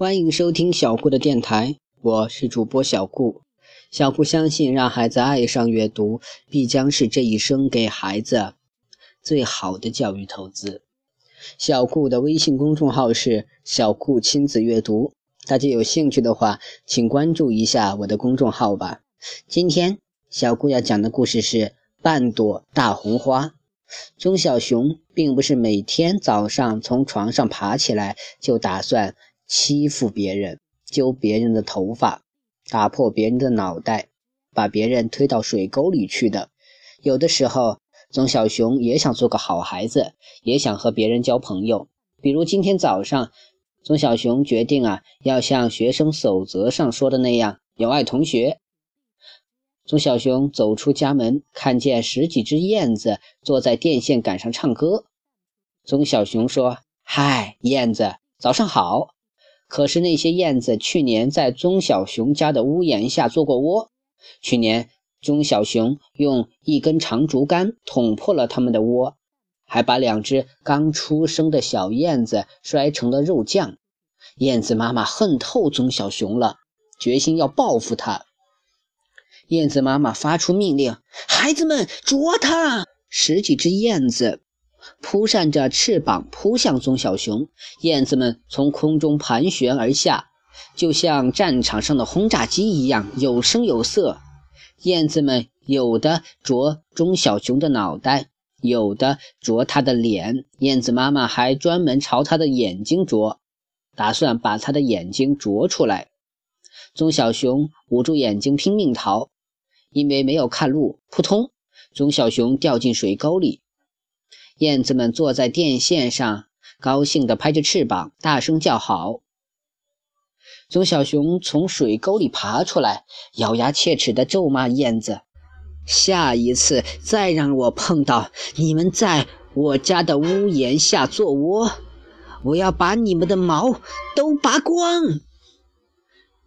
欢迎收听小顾的电台，我是主播小顾。小顾相信，让孩子爱上阅读，必将是这一生给孩子最好的教育投资。小顾的微信公众号是“小顾亲子阅读”，大家有兴趣的话，请关注一下我的公众号吧。今天小顾要讲的故事是《半朵大红花》。钟小熊并不是每天早上从床上爬起来就打算欺负别人、揪别人的头发、打破别人的脑袋、把别人推到水沟里去的。有的时候，钟小熊也想做个好孩子，也想和别人交朋友。比如今天早上，钟小熊决定啊，要像学生守则上说的那样，友爱同学。钟小熊走出家门，看见十几只燕子坐在电线杆上唱歌。钟小熊说：“嗨，燕子，早上好。”可是那些燕子去年在棕小熊家的屋檐下做过窝。去年，棕小熊用一根长竹竿捅破了它们的窝，还把两只刚出生的小燕子摔成了肉酱。燕子妈妈恨透棕小熊了，决心要报复他。燕子妈妈发出命令：“孩子们捉它！”十几只燕子扑扇着翅膀扑向棕小熊。燕子们从空中盘旋而下，就像战场上的轰炸机一样，有声有色。燕子们有的啄钟小熊的脑袋，有的啄它的脸。燕子妈妈还专门朝它的眼睛啄，打算把它的眼睛啄出来。棕小熊捂住眼睛拼命逃。因为没有看路，扑通，棕小熊掉进水沟里。燕子们坐在电线上，高兴地拍着翅膀，大声叫好。棕小熊从水沟里爬出来，咬牙切齿地咒骂燕子：“下一次再让我碰到你们在我家的屋檐下做窝，我要把你们的毛都拔光！”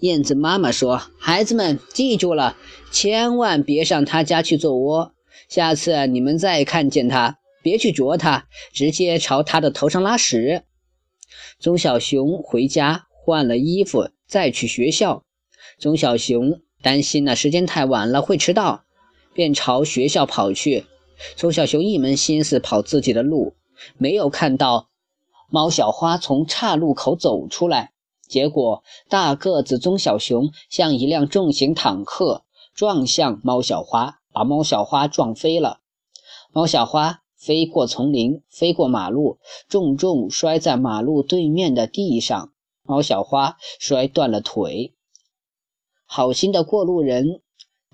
燕子妈妈说：“孩子们，记住了，千万别上他家去做窝。下次你们再看见他，别去啄它，直接朝它的头上拉屎。”棕小熊回家换了衣服，再去学校。棕小熊担心呢，时间太晚了会迟到，便朝学校跑去。棕小熊一门心思跑自己的路，没有看到猫小花从岔路口走出来。结果，大个子棕小熊像一辆重型坦克撞向猫小花，把猫小花撞飞了。猫小花飞过丛林，飞过马路，重重摔在马路对面的地上。猫小花摔断了腿。好心的过路人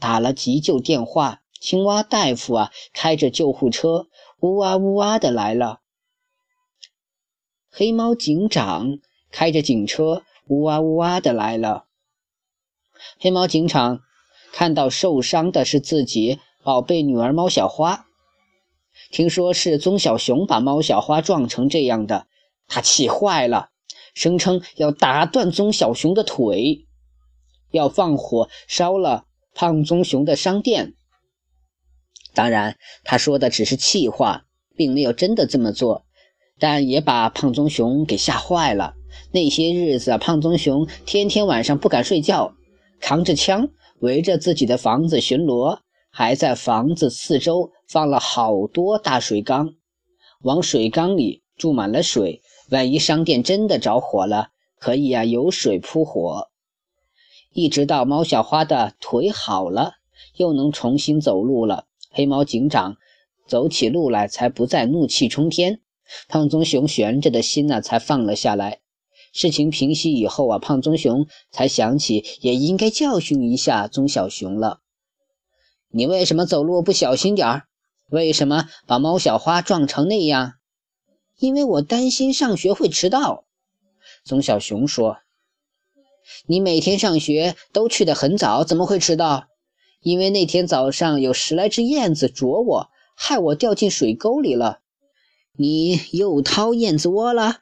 打了急救电话，青蛙大夫啊，开着救护车，呜哇呜哇的来了。黑猫警长。开着警车，呜哇呜哇的来了。黑猫警长看到受伤的是自己宝贝女儿猫小花，听说是棕小熊把猫小花撞成这样的，他气坏了，声称要打断棕小熊的腿，要放火烧了胖棕熊的商店。当然，他说的只是气话，并没有真的这么做，但也把胖棕熊给吓坏了。那些日子，胖棕熊天天晚上不敢睡觉，扛着枪围着自己的房子巡逻，还在房子四周放了好多大水缸，往水缸里注满了水，万一商店真的着火了，可以呀有水扑火。一直到猫小花的腿好了，又能重新走路了，黑猫警长走起路来才不再怒气冲天，胖棕熊悬着的心呢才放了下来。事情平息以后啊，胖棕熊才想起也应该教训一下棕小熊了。你为什么走路不小心点儿？为什么把猫小花撞成那样？因为我担心上学会迟到。棕小熊说：“你每天上学都去得很早，怎么会迟到？因为那天早上有十来只燕子啄我，害我掉进水沟里了。你又掏燕子窝了？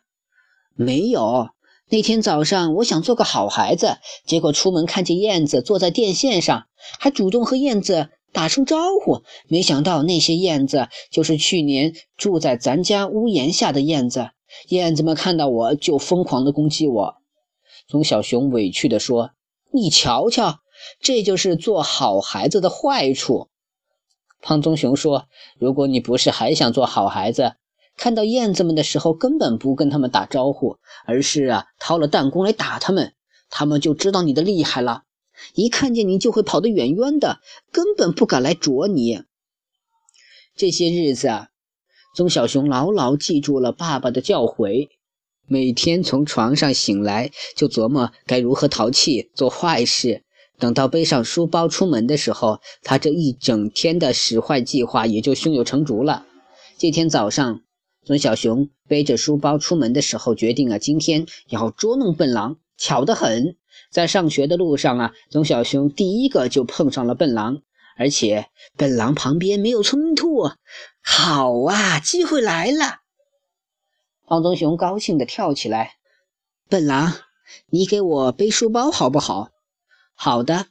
没有。”那天早上，我想做个好孩子，结果出门看见燕子坐在电线上，还主动和燕子打声招呼。没想到那些燕子就是去年住在咱家屋檐下的燕子。燕子们看到我就疯狂地攻击我。棕小熊委屈地说：“你瞧瞧，这就是做好孩子的坏处。”胖棕熊说：“如果你不是还想做好孩子，看到燕子们的时候根本不跟他们打招呼，而是啊掏了弹弓来打他们，他们就知道你的厉害了。一看见你就会跑得远远的，根本不敢来啄你。”这些日子啊，棕小熊牢牢记住了爸爸的教诲，每天从床上醒来就琢磨该如何淘气做坏事。等到背上书包出门的时候，他这一整天的使坏计划也就胸有成竹了。这天早上，棕小熊背着书包出门的时候，决定啊，今天要捉弄笨狼。巧得很，在上学的路上啊，棕小熊第一个就碰上了笨狼，而且笨狼旁边没有村兔。好啊，机会来了！胖棕熊高兴地跳起来：“笨狼，你给我背书包好不好？”好的，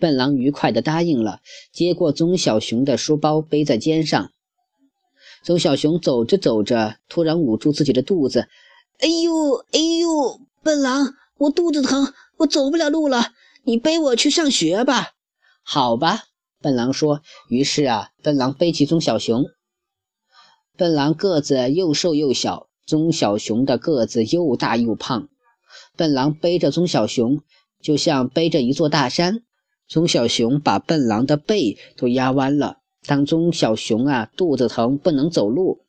笨狼愉快地答应了，接过棕小熊的书包，背在肩上。棕小熊走着走着，突然捂住自己的肚子：“哎呦，哎呦，笨狼，我肚子疼，我走不了路了，你背我去上学吧。”“好吧。”笨狼说。于是啊，笨狼背起棕小熊。笨狼个子又瘦又小，棕小熊的个子又大又胖。笨狼背着棕小熊。就像背着一座大山，棕小熊把笨狼的背都压弯了。当棕小熊啊肚子疼不能走路，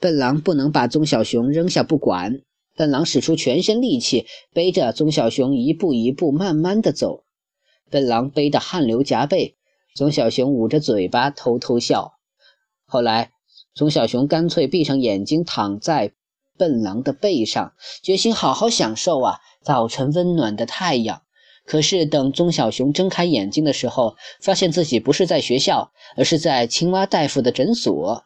笨狼不能把棕小熊扔下不管。笨狼使出全身力气背着棕小熊一步一步慢慢的走。笨狼背得汗流浃背，棕小熊捂着嘴巴偷偷笑。后来，棕小熊干脆闭上眼睛躺在笨狼的背上，决心好好享受啊。早晨温暖的太阳，可是等棕小熊睁开眼睛的时候，发现自己不是在学校，而是在青蛙大夫的诊所。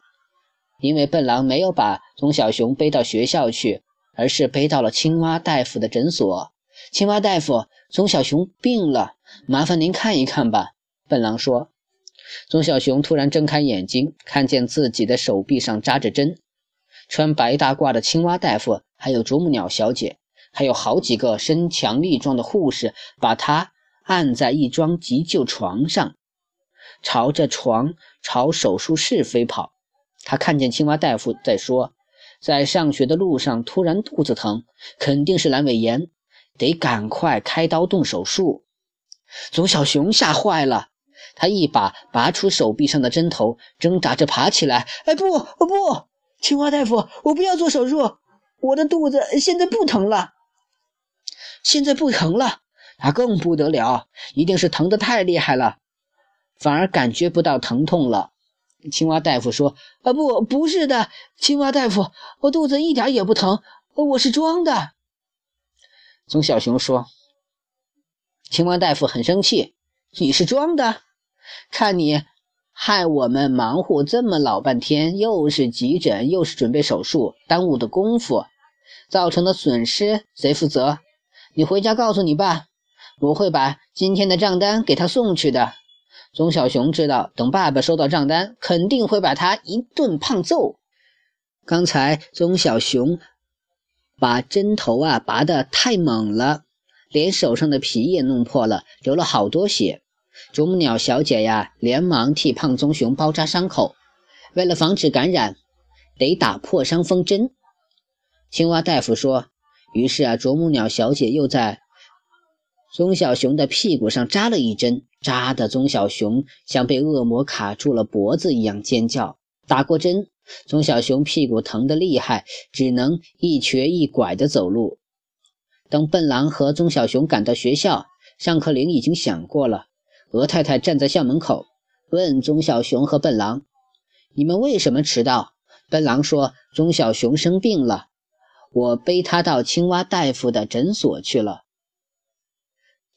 因为笨狼没有把棕小熊背到学校去，而是背到了青蛙大夫的诊所。青蛙大夫，棕小熊病了，麻烦您看一看吧。笨狼说。棕小熊突然睁开眼睛，看见自己的手臂上扎着针，穿白大褂的青蛙大夫，还有啄木鸟小姐。还有好几个身强力壮的护士，把他按在一张急救床上，朝着床朝手术室飞跑。他看见青蛙大夫在说，在上学的路上突然肚子疼，肯定是阑尾炎，得赶快开刀动手术。左小熊吓坏了，他一把拔出手臂上的针头，挣扎着爬起来。哎，不，不，青蛙大夫，我不要做手术，我的肚子现在不疼了。现在不疼了，那更不得了，一定是疼得太厉害了，反而感觉不到疼痛了。青蛙大夫说：“啊，不，不是的，青蛙大夫，我肚子一点也不疼，我是装的。”棕小熊说：“青蛙大夫很生气，你是装的？看你害我们忙活这么老半天，又是急诊，又是准备手术，耽误的功夫，造成的损失谁负责？”你回家告诉你爸，我会把今天的账单给他送去的。棕小熊知道，等爸爸收到账单，肯定会把他一顿胖揍。刚才棕小熊把针头啊拔得太猛了，连手上的皮也弄破了，流了好多血。啄木鸟小姐呀，连忙替胖棕熊包扎伤口。为了防止感染，得打破伤风针。青蛙大夫说。于是啊，啄木鸟小姐又在棕小熊的屁股上扎了一针，扎的棕小熊像被恶魔卡住了脖子一样尖叫。打过针，棕小熊屁股疼得厉害，只能一瘸一拐地走路。等笨狼和棕小熊赶到学校，上课铃已经响过了。鹅太太站在校门口，问棕小熊和笨狼：“你们为什么迟到？”笨狼说：“棕小熊生病了。”我背他到青蛙大夫的诊所去了。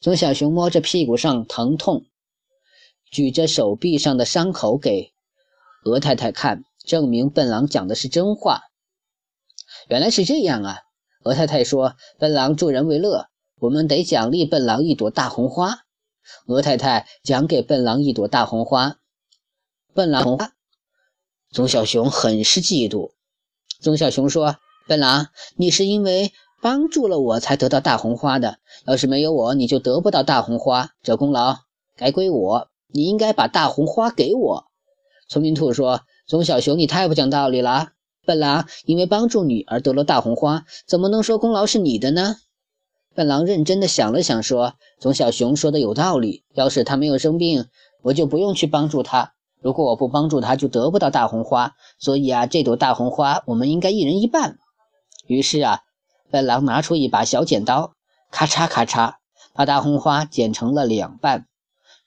棕小熊摸着屁股上疼痛，举着手臂上的伤口给鹅太太看，证明笨狼讲的是真话。原来是这样啊！鹅太太说：“笨狼助人为乐，我们得奖励笨狼一朵大红花。”鹅太太奖给笨狼一朵大红花。笨狼红花，棕小熊很是嫉妒。棕小熊说。笨狼，你是因为帮助了我才得到大红花的。要是没有我，你就得不到大红花，这功劳该归我。你应该把大红花给我。”聪明兔说：“棕小熊，你太不讲道理了。笨狼因为帮助你而得了大红花，怎么能说功劳是你的呢？”笨狼认真的想了想，说：“棕小熊说的有道理。要是他没有生病，我就不用去帮助他。如果我不帮助他，就得不到大红花。所以啊，这朵大红花我们应该一人一半。”于是啊，笨狼拿出一把小剪刀，咔嚓咔嚓，把大红花剪成了两半，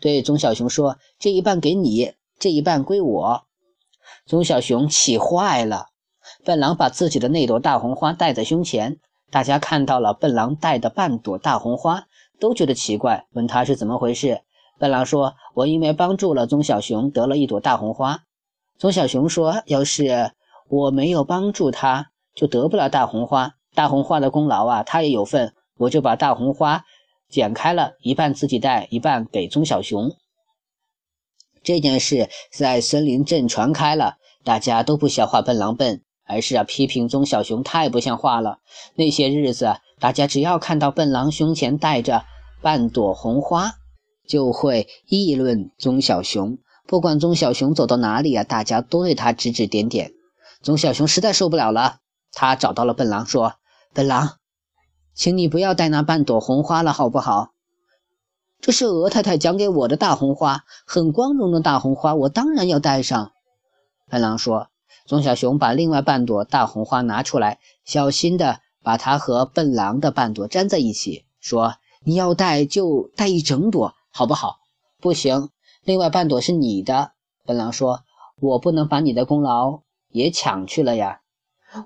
对棕小熊说：“这一半给你，这一半归我。”棕小熊气坏了。笨狼把自己的那朵大红花戴在胸前。大家看到了笨狼戴的半朵大红花，都觉得奇怪，问他是怎么回事。笨狼说：“我因为帮助了棕小熊，得了一朵大红花。”棕小熊说：“要是我没有帮助他，就得不了大红花。大红花的功劳啊，他也有份。我就把大红花剪开了，一半自己带，一半给棕小熊。”这件事在森林镇传开了，大家都不笑话笨狼笨。而是啊，批评棕小熊太不像话了。那些日子，大家只要看到笨狼胸前戴着半朵红花，就会议论棕小熊。不管棕小熊走到哪里啊，大家都对他指指点点。棕小熊实在受不了了，他找到了笨狼，说：“笨狼，请你不要戴那半朵红花了，好不好？这是鹅太太奖给我的大红花，很光荣的大红花，我当然要戴上。”笨狼说。棕小熊把另外半朵大红花拿出来，小心的把它和笨狼的半朵粘在一起，说：“你要带就带一整朵，好不好？”“不行，另外半朵是你的。”笨狼说：“我不能把你的功劳也抢去了呀！”“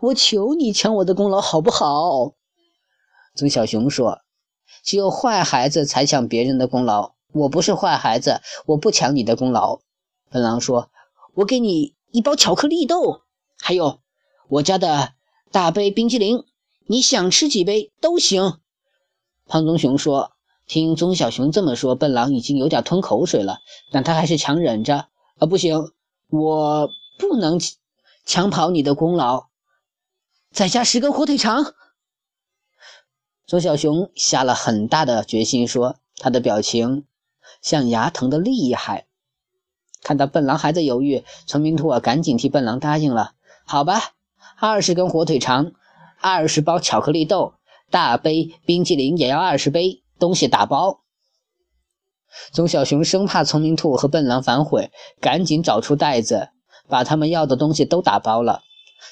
我求你抢我的功劳，好不好？”棕小熊说：“只有坏孩子才抢别人的功劳，我不是坏孩子，我不抢你的功劳。”笨狼说：“我给你。”一包巧克力豆，还有我家的大杯冰淇淋，你想吃几杯都行。胖棕熊说：“听棕小熊这么说，笨狼已经有点吞口水了，但他还是强忍着。啊，不行，我不能抢跑你的功劳。再加十根火腿肠。”棕小熊下了很大的决心，说：“他的表情像牙疼的厉害。”看到笨狼还在犹豫，聪明兔啊，赶紧替笨狼答应了。好吧，二十根火腿肠，二十包巧克力豆，大杯冰淇淋也要二十杯，东西打包。棕小熊生怕聪明兔和笨狼反悔，赶紧找出袋子，把他们要的东西都打包了。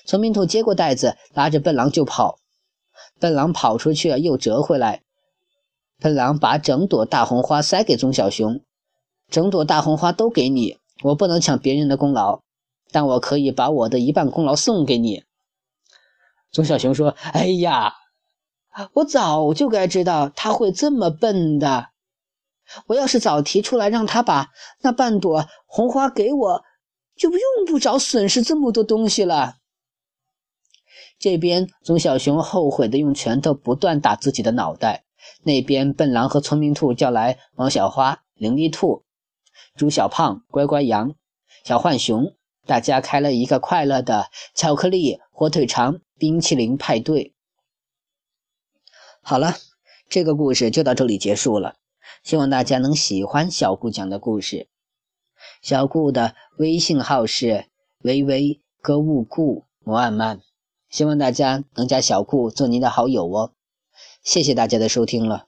聪明兔接过袋子，拉着笨狼就跑。笨狼跑出去又折回来。笨狼把整朵大红花塞给棕小熊。整朵大红花都给你，我不能抢别人的功劳，但我可以把我的一半功劳送给你。棕小熊说：“哎呀，我早就该知道他会这么笨的。我要是早提出来让他把那半朵红花给我，就用不着损失这么多东西了。”这边棕小熊后悔的用拳头不断打自己的脑袋，那边笨狼和聪明兔叫来毛小花、伶俐兔。猪小胖、乖乖羊、小浣熊，大家开了一个快乐的巧克力、火腿肠、冰淇淋派对。好了，这个故事就到这里结束了。希望大家能喜欢小顾讲的故事。小顾的微信号是微微歌物顾摩曼，希望大家能加小顾做您的好友哦。谢谢大家的收听了。